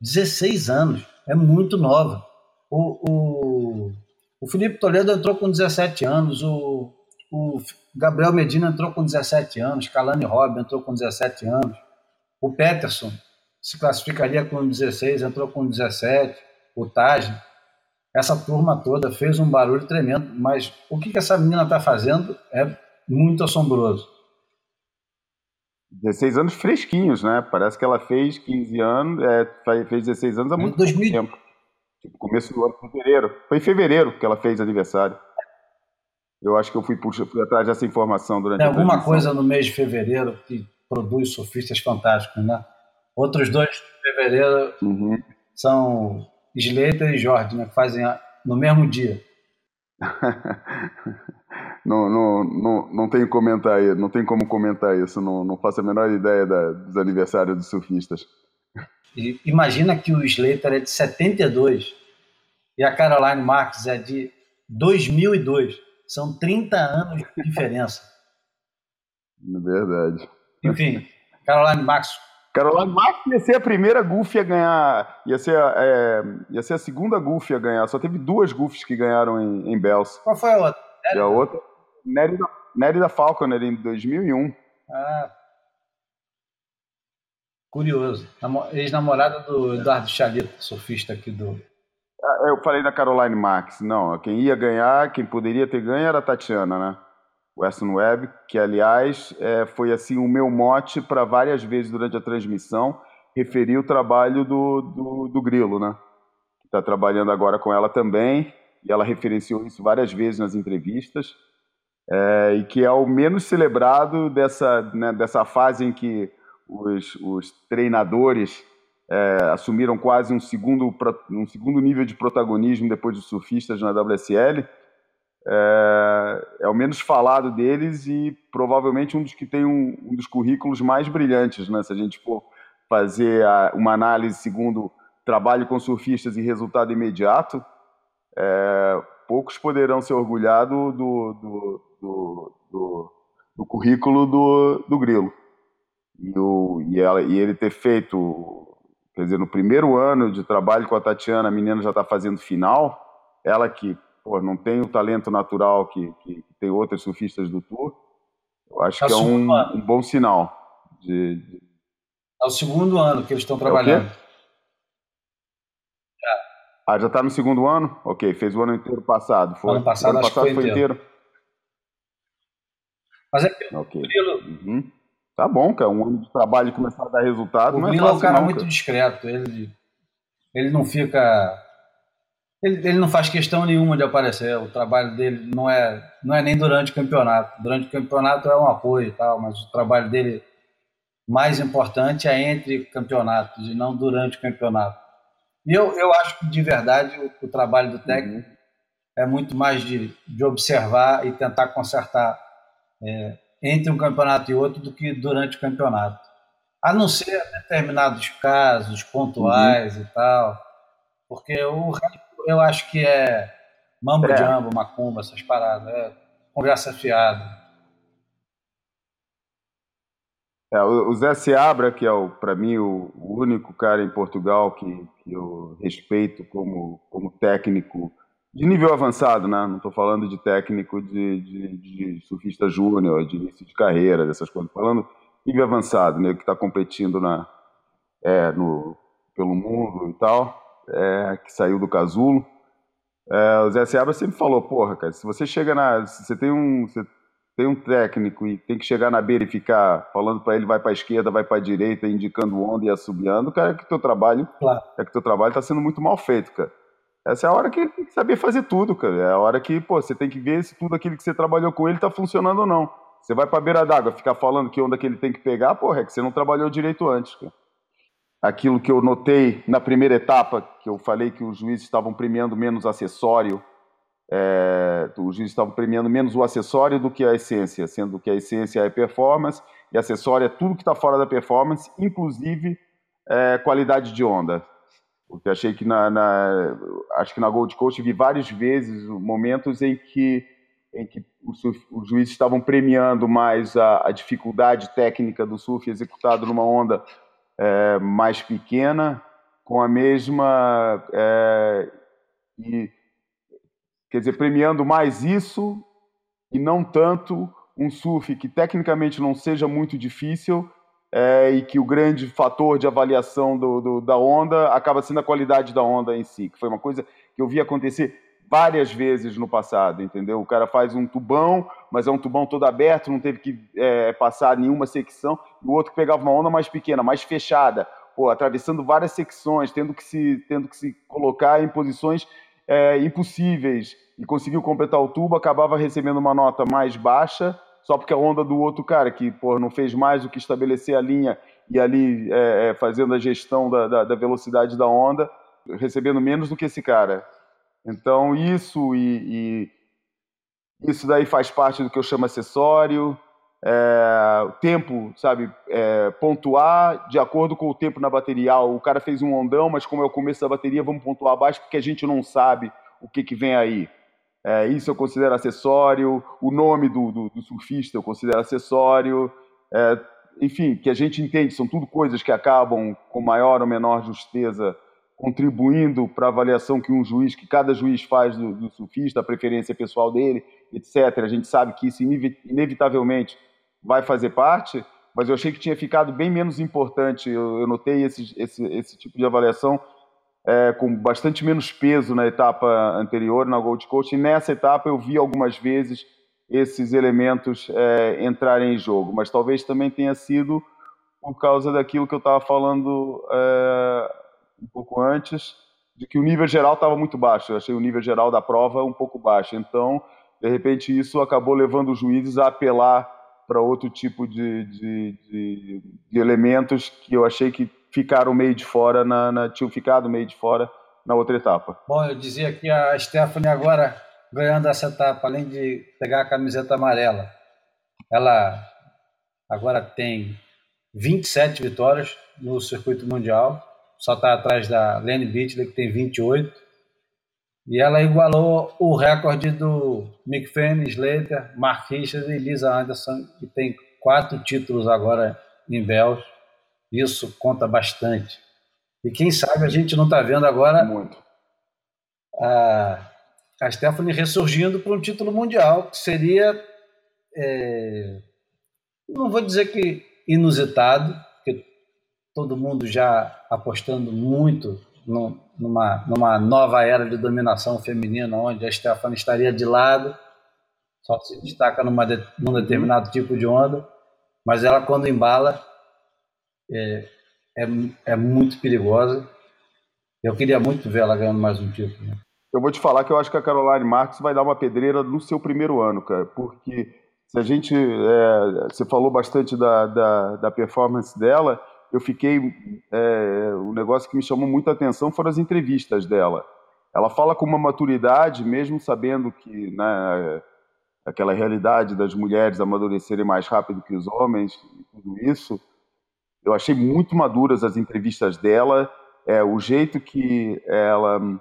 16 anos, é muito nova. O, o, o Felipe Toledo entrou com 17 anos, o o Gabriel Medina entrou com 17 anos, Kalani Robb entrou com 17 anos, o Peterson se classificaria com 16, entrou com 17, o Taj, essa turma toda fez um barulho tremendo, mas o que, que essa menina está fazendo é muito assombroso. 16 anos fresquinhos, né? Parece que ela fez 15 anos, é, fez 16 anos há muito 2000... tempo. Tipo, começo do ano, fevereiro. Foi em fevereiro que ela fez aniversário. Eu acho que eu fui, fui atrás dessa informação durante Tem alguma coisa no mês de fevereiro que produz surfistas fantásticos, né? Outros dois de fevereiro uhum. são Slater e Jorge, né? Que fazem no mesmo dia. não, não, não, não tenho comentar não tem como comentar isso, não, não faço a menor ideia da, dos aniversários dos surfistas. E imagina que o Slater é de 72 e a Caroline Marques é de 2002. São 30 anos de diferença. Verdade. Enfim, Caroline Max. Caroline Max ia ser a primeira Goofy a ganhar, ia ser, é, ia ser a segunda Goofy a ganhar. Só teve duas Goofys que ganharam em, em Bells. Qual foi a outra? E a outra, Nérida, Nérida Falconer, em 2001. Ah, curioso. Ex-namorada do Eduardo Chalita, surfista aqui do, ah, eu falei da Caroline Max. Não, quem ia ganhar, quem poderia ter ganho era a Tatiana, né? Weston Webb, que aliás é, foi assim o meu mote para várias vezes durante a transmissão referir o trabalho do, do, do Grilo, né? Está trabalhando agora com ela também e ela referenciou isso várias vezes nas entrevistas é, e que é o menos celebrado dessa né, dessa fase em que os, os treinadores é, assumiram quase um segundo, um segundo nível de protagonismo depois dos surfistas na WSL. É, é, o menos falado deles e provavelmente um dos que tem um, um dos currículos mais brilhantes, né? Se a gente for fazer a, uma análise segundo trabalho com surfistas e resultado imediato, é, poucos poderão se orgulhar do, do, do, do, do currículo do, do Grilo. E, o, e, ela, e ele ter feito Quer dizer, no primeiro ano de trabalho com a Tatiana, a menina já está fazendo final. Ela que pô, não tem o talento natural que, que, que tem outras surfistas do Tour. Eu acho é que é um, um, bom sinal. De, de... É o segundo ano que eles estão é trabalhando. É ah, já está no segundo ano? Ok, fez o ano inteiro passado. Foi. Ano passado, ano passado foi, foi inteiro. inteiro. Mas é que okay. o uhum. Tá bom, cara. Um ano de trabalho começar a dar resultado. O não é, fácil, é um cara não, muito cara. discreto. Ele, ele não fica. Ele, ele não faz questão nenhuma de aparecer. O trabalho dele não é, não é nem durante o campeonato. Durante o campeonato é um apoio e tal, mas o trabalho dele mais importante é entre campeonatos e não durante o campeonato. E eu, eu acho que, de verdade, o, o trabalho do técnico uhum. é muito mais de, de observar e tentar consertar é, entre um campeonato e outro do que durante o campeonato. A não ser determinados casos pontuais uhum. e tal. Porque o eu acho que é mambo é. jambo, macumba, essas paradas. É conversa fiada. É, o Zé Seabra, que é, para mim, o, único cara em Portugal que, que eu respeito como, como técnico de nível avançado, né? Não estou falando de técnico de, de, de surfista júnior, de início de carreira, dessas coisas. falando nível avançado, né? Que está competindo na, é, no, pelo mundo e tal, é, que saiu do casulo. É, o Zé Seabra sempre falou, porra, cara, se você chega na... Se você tem um... Você tem um técnico e tem que chegar na beira e ficar falando para ele vai para a esquerda, vai para a direita, indicando onda e assobiando, cara, é que teu trabalho, claro. é que teu trabalho está sendo muito mal feito, cara. Essa é a hora que ele tem que saber fazer tudo, cara. É a hora que, pô, você tem que ver se tudo aquilo que você trabalhou com ele está funcionando ou não. Você vai para a beira d'água ficar falando que onda que ele tem que pegar, porra, é que você não trabalhou direito antes, cara. Aquilo que eu notei na primeira etapa, que eu falei que os juízes estavam premiando menos acessório é, os juízes estavam premiando menos o acessório do que a essência, sendo que a essência é performance e acessório é tudo que está fora da performance, inclusive é, qualidade de onda. Porque achei que na, na, acho que na Gold Coast vi várias vezes momentos em que em que os, os juízes estavam premiando mais a, a, dificuldade técnica do surf executado numa onda é, mais pequena, com a mesma é, e Quer dizer, premiando mais isso e não tanto um surf que tecnicamente não seja muito difícil é, e que o grande fator de avaliação do, do, da onda acaba sendo a qualidade da onda em si, que foi uma coisa que eu vi acontecer várias vezes no passado, entendeu? O cara faz um tubão, mas é um tubão todo aberto, não teve que é, passar nenhuma secção, o outro pegava uma onda mais pequena, mais fechada, pô, atravessando várias secções, tendo que se, tendo que se colocar em posições é, impossíveis e conseguiu completar o tubo, acabava recebendo uma nota mais baixa, só porque a onda do outro cara, que pô, não fez mais do que estabelecer a linha e ali é, é, fazendo a gestão da, da, da, velocidade da onda, recebendo menos do que esse cara. Então, isso e, e isso daí faz parte do que eu chamo acessório. É, tempo, sabe, é, pontuar de acordo com o tempo na bateria. O cara fez um ondão, mas como é o começo da bateria, vamos pontuar abaixo porque a gente não sabe o que, que vem aí. É, isso eu considero acessório, o nome do, do, do surfista eu considero acessório, é, enfim, que a gente entende, são tudo coisas que acabam com maior ou menor justeza contribuindo para a avaliação que um juiz, que cada juiz faz do, do, surfista, a preferência pessoal dele, etc. A gente sabe que isso inevitavelmente vai fazer parte, mas eu achei que tinha ficado bem menos importante. Eu, eu notei esse, esse, esse tipo de avaliação é, com bastante menos peso na etapa anterior, na Gold Coast, e nessa etapa eu vi algumas vezes esses elementos é, entrarem em jogo, mas talvez também tenha sido por causa daquilo que eu estava falando é, um pouco antes, de que o nível geral estava muito baixo. Eu achei o nível geral da prova um pouco baixo. Então, de repente, isso acabou levando os juízes a apelar para outro tipo de, de, de, de elementos que eu achei que ficaram meio de fora, na, na, tinham ficado meio de fora na outra etapa. Bom, eu dizia que a Stephanie agora ganhando essa etapa, além de pegar a camiseta amarela, ela agora tem 27 vitórias no circuito mundial, só está atrás da Lenny Beatley, que tem 28. E ela igualou o recorde do Mick Fanning, Slater, Mark Richards e Lisa Anderson, que tem quatro títulos agora em Bells. Isso conta bastante. E quem sabe a gente não está vendo agora Muito. A, a Stephanie ressurgindo para um título mundial, que seria, é, não vou dizer que inusitado, todo mundo já apostando muito no, numa, numa nova era de dominação feminina, onde a Stephanie estaria de lado, só se destaca numa de, num determinado tipo de onda, mas ela, quando embala, é, é, é muito perigosa. Eu queria muito ver ela ganhando mais um título. Né? Eu vou te falar que eu acho que a Caroline Marques vai dar uma pedreira no seu primeiro ano, cara, porque se a gente. É, você falou bastante da, da, da, performance dela, eu fiquei. É, o negócio que me chamou muita atenção foram as entrevistas dela. Ela fala com uma maturidade, mesmo sabendo que né, aquela realidade das mulheres amadurecerem mais rápido que os homens tudo isso eu achei muito maduras as entrevistas dela, é, o jeito que ela,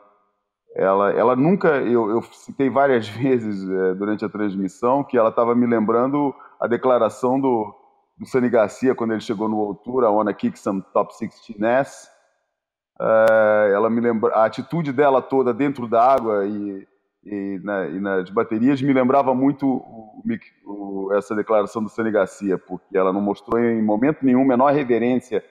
ela, ela nunca, eu, eu citei várias vezes é, durante a transmissão que ela estava me lembrando a declaração do, do Sunny Garcia quando ele chegou no Altura, I Wanna Kick Some Top 16S. Uh, ela me lembra a atitude dela toda dentro da água e, e, na, e nas baterias me lembrava muito o, o, essa declaração do Sunny Garcia, porque ela não mostrou em momento nenhum menor reverência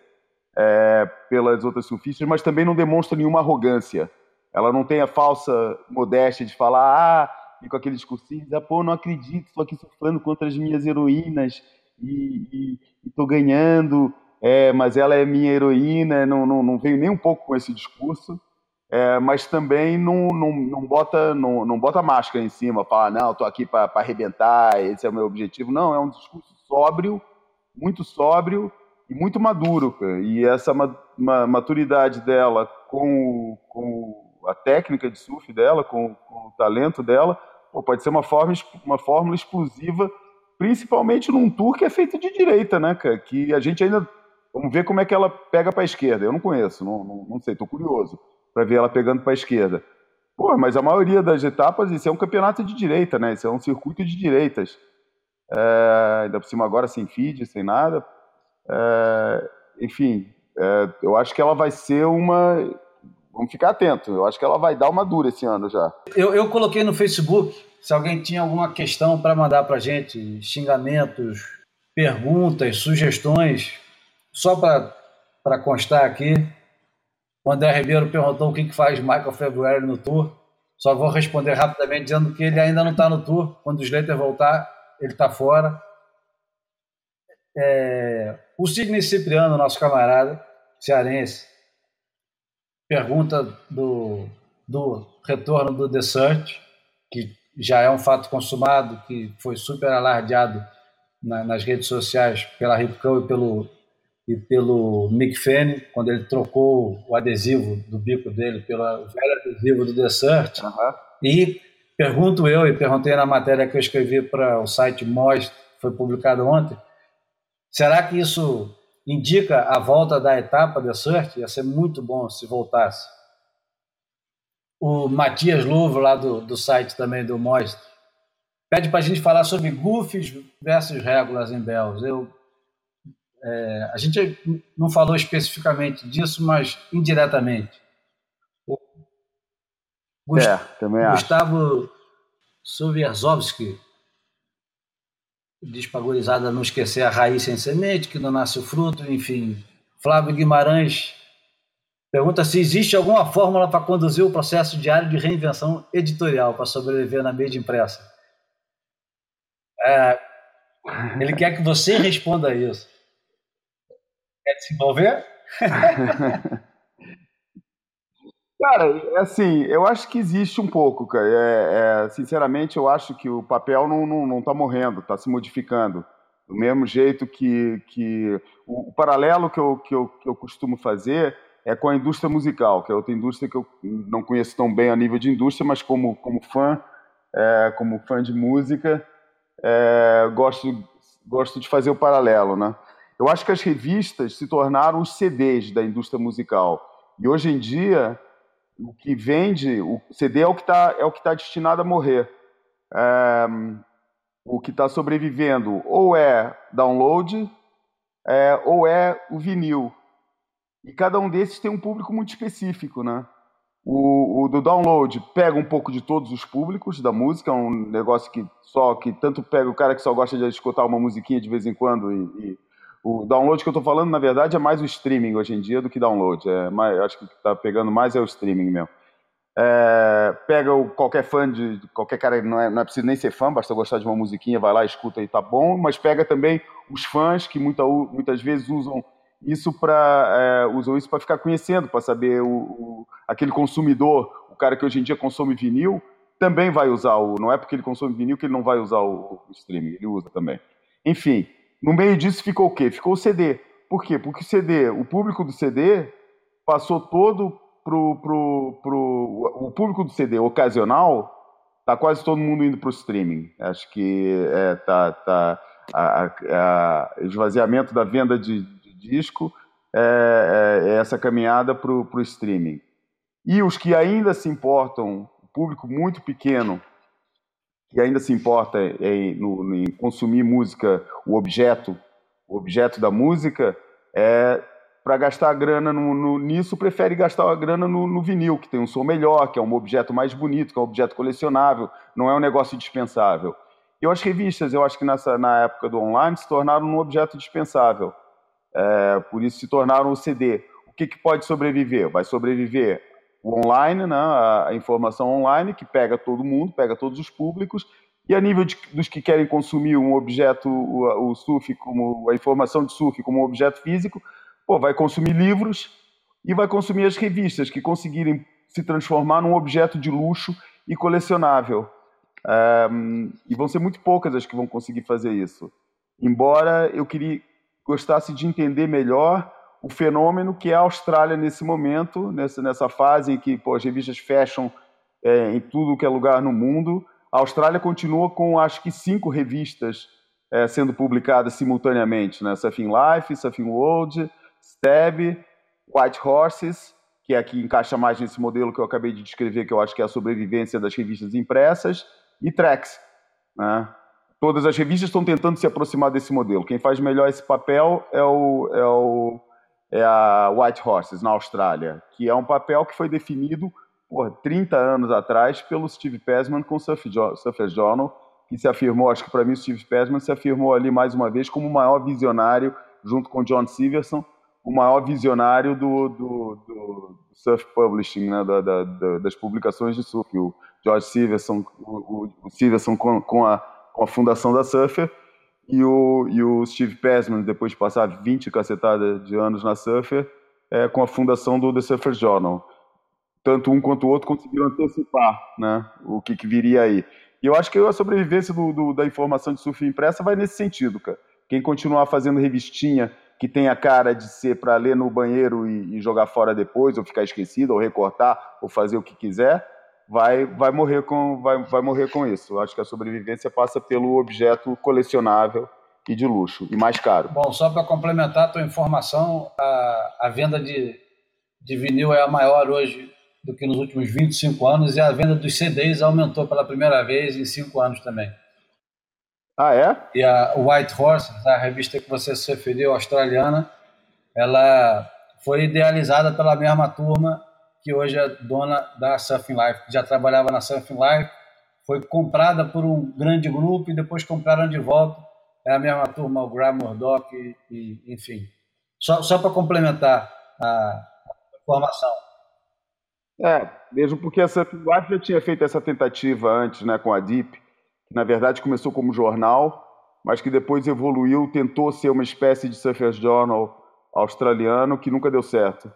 é, pelas outras surfistas, mas também não demonstra nenhuma arrogância. Ela não tem a falsa modéstia de falar, ah, e com aquele discursinho, ah, pô, não acredito, estou aqui surfando contra as minhas heroínas e estou ganhando, é, mas ela é minha heroína, não, não, não veio nem um pouco com esse discurso, é, mas também não, não, não, bota, não, não bota máscara em cima, fala, não, estou aqui para arrebentar, esse é o meu objetivo. Não, é um discurso sóbrio, muito sóbrio, e muito maduro. E essa ma ma maturidade dela com, com a técnica de surf dela, com, com o talento dela, pô, pode ser uma, forma, uma fórmula explosiva, principalmente num tour que é feito de direita, né, cara? Que a gente ainda. Vamos ver como é que ela pega para a esquerda. Eu não conheço, não, não, não sei, estou curioso para ver ela pegando para a esquerda. Pô, mas a maioria das etapas, isso é um campeonato de direita, né? Isso é um circuito de direitas. É, ainda por cima agora sem feed, sem nada. É, enfim, é, eu acho que ela vai ser uma. Vamos ficar atento. Eu acho que ela vai dar uma dura esse ano já. Eu, eu coloquei no Facebook se alguém tinha alguma questão para mandar para gente, xingamentos, perguntas, sugestões, só para constar aqui. O André Ribeiro perguntou o que, que faz Michael February no tour. Só vou responder rapidamente dizendo que ele ainda não está no tour. Quando o Slater voltar, ele está fora. É, o Sidney Cipriano, nosso camarada cearense, pergunta do, do retorno do Search, que já é um fato consumado, que foi super alardeado na, nas redes sociais pela Ripcão e pelo, e pelo Mick Fanning, quando ele trocou o adesivo do bico dele pelo velho adesivo do Search. Uhum. E pergunto eu, e perguntei na matéria que eu escrevi para o site Most, foi publicado ontem, Será que isso indica a volta da etapa de surf? Ia ser muito bom se voltasse. O Matias Luvo, lá do, do site também do Most, pede para a gente falar sobre Goofs versus Regulars em Bells. Eu, é, a gente não falou especificamente disso, mas indiretamente. O Gust é, Gustavo Despagorizada não esquecer a raiz sem semente, que não nasce o fruto, enfim. Flávio Guimarães pergunta se existe alguma fórmula para conduzir o processo diário de reinvenção editorial para sobreviver na mídia impressa. É, ele quer que você responda isso. Quer se envolver? Cara, assim, eu acho que existe um pouco, cara. É, é, sinceramente, eu acho que o papel não, não, não tá morrendo, está se modificando. Do mesmo jeito que, que o, o, paralelo que eu, que, eu, que eu costumo fazer é com a indústria musical, que é outra indústria que eu não conheço tão bem a nível de indústria, mas como, como fã, é, como fã de música, é, gosto, gosto de fazer o paralelo, né? Eu acho que as revistas se tornaram os CDs da indústria musical. E hoje em dia, o que vende, o CD é o que está é o que está destinado a morrer. É, o que está sobrevivendo ou é download é, ou é o vinil. E cada um desses tem um público muito específico, né? O, o, do download pega um pouco de todos os públicos da música, é um negócio que só que tanto pega o cara que só gosta de escutar uma musiquinha de vez em quando e, e o download que eu estou falando, na verdade, é mais o streaming hoje em dia do que download. É mais, acho que está pegando mais é o streaming mesmo. É, pega o, qualquer fã de qualquer cara, não é, não é preciso nem ser fã, basta gostar de uma musiquinha, vai lá, escuta e tá bom. Mas pega também os fãs que muita, muitas vezes usam isso para é, usam isso para ficar conhecendo, para saber o, o, aquele consumidor, o cara que hoje em dia consome vinil, também vai usar o. Não é porque ele consome vinil que ele não vai usar o, o streaming, ele usa também. Enfim, no meio disso ficou o quê? Ficou o CD. Por quê? Porque o CD, o público do CD passou todo pro, pro, pro o público do CD ocasional, tá quase todo mundo indo para o streaming. Acho que é, tá, tá a, a, esvaziamento da venda de, de disco é, é, é essa caminhada para o streaming. E os que ainda se importam, o público muito pequeno que ainda se importa em, no, em consumir música, o objeto, o objeto da música, é para gastar a grana no, no, nisso, prefere gastar a grana no, no, vinil, que tem um som melhor, que é um objeto mais bonito, que é um objeto colecionável, não é um negócio dispensável. E as revistas, eu acho que nessa, na época do online, se tornaram um objeto dispensável. É, por isso se tornaram o CD. O que, que pode sobreviver? Vai sobreviver o online, né, a, informação online, que pega todo mundo, pega todos os públicos, e a nível de, dos que querem consumir um objeto, o, o surf, como a informação de surf como um objeto físico, pô, vai consumir livros e vai consumir as revistas que conseguirem se transformar num objeto de luxo e colecionável. Um, e vão ser muito poucas as que vão conseguir fazer isso. Embora eu queria gostasse de entender melhor o fenômeno que é a Austrália nesse momento, nessa, nessa fase em que pô, as revistas fecham é, em tudo que é lugar no mundo. A Austrália continua com, acho que, cinco revistas é, sendo publicadas simultaneamente, né? Surfing Life, Surfing World, Stab, White Horses, que é aqui encaixa mais nesse modelo que eu acabei de descrever, que eu acho que é a sobrevivência das revistas impressas, e Trex. Né? Todas as revistas estão tentando se aproximar desse modelo. Quem faz melhor esse papel é, o, é, o, é a White Horses, na Austrália, que é um papel que foi definido por 30 anos atrás pelo Steve Passman com o Surfer Journal, que se afirmou, acho que para mim o Steve Passman se afirmou ali mais uma vez como o maior visionário, junto com John Severson, o maior visionário do, do, do surf publishing, né, da, da, da, das publicações de surf. O George Severson, o, o Severson com, com, a, com a fundação da Surfer e o, e o Steve Passman, depois de passar 20 cacetadas de anos na Surfer, é, com a fundação do The Surfer Journal. Tanto um quanto o outro conseguiram antecipar né, o que, que viria aí. E eu acho que a sobrevivência do, do, da informação de surf impressa vai nesse sentido, cara. Quem continuar fazendo revistinha que tem a cara de ser para ler no banheiro e, e, jogar fora depois, ou ficar esquecido, ou recortar, ou fazer o que quiser, vai, vai, morrer, com, vai, vai morrer com isso. Eu acho que a sobrevivência passa pelo objeto colecionável e de luxo, e mais caro. Bom, só para complementar a tua informação, a, a venda de, de vinil é a maior hoje do que nos últimos 25 anos, e a venda dos CDs aumentou pela primeira vez em 5 anos também. Ah, é? E a White Horse, a revista que você se referiu, australiana, ela foi idealizada pela mesma turma que hoje é dona da Surfing Life, que já trabalhava na Surfing Life, foi comprada por um grande grupo e depois compraram de volta. É a mesma turma, o Graham Murdoch, e, e, enfim. Só, só para complementar a informação. É, mesmo porque a Surfing Life já tinha feito essa tentativa antes, né, com a Deep, que na verdade começou como jornal, mas que depois evoluiu, tentou ser uma espécie de Surfers Journal australiano, que nunca deu certo.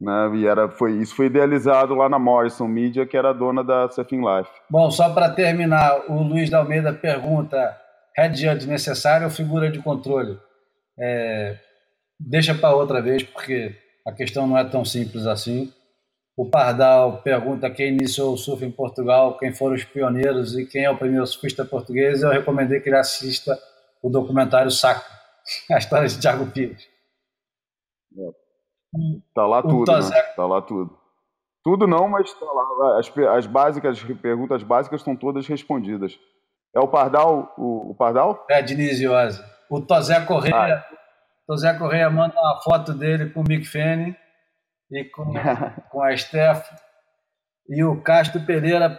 Né? E era, foi, isso foi idealizado lá na Morrison Media, que era dona da Surfing Life. Bom, só para terminar, o Luiz da Almeida pergunta: head judge necessário ou figura de controle? É, deixa para outra vez, porque a questão não é tão simples assim. O Pardal pergunta quem iniciou o surf em Portugal, quem foram os pioneiros e quem é o primeiro surfista português. Eu recomendei que ele assista o documentário Saco, a história de Thiago Pires. Tá lá tudo, né? Tá lá tudo. Tudo não, mas tá lá. As, as básicas, as perguntas básicas estão todas respondidas. É o Pardal? O, o Pardal? É, Diniz Ozzy. O Tozé Correia, ah. Tozé Correia manda uma foto dele com o Mick Fanning e com, com a Steph. E o Castro Pereira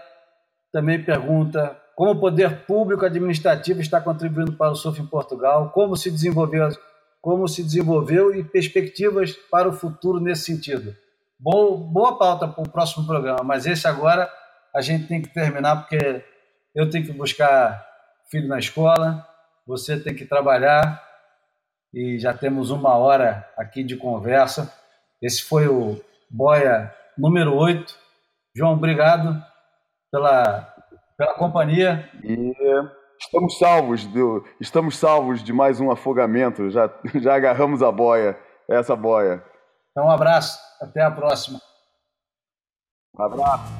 também pergunta como o poder público administrativo está contribuindo para o surf em Portugal, como se desenvolveu, como se desenvolveu e perspectivas para o futuro nesse sentido. Boa, boa pauta para o próximo programa, mas esse agora a gente tem que terminar porque eu tenho que buscar filho na escola, você tem que trabalhar e já temos uma hora aqui de conversa. Esse foi o Boia número 8. João, obrigado pela, pela companhia. E estamos salvos, de, estamos salvos de mais um afogamento. Já, já agarramos a boia, essa boia. Então, um abraço. Até a próxima. Um abraço.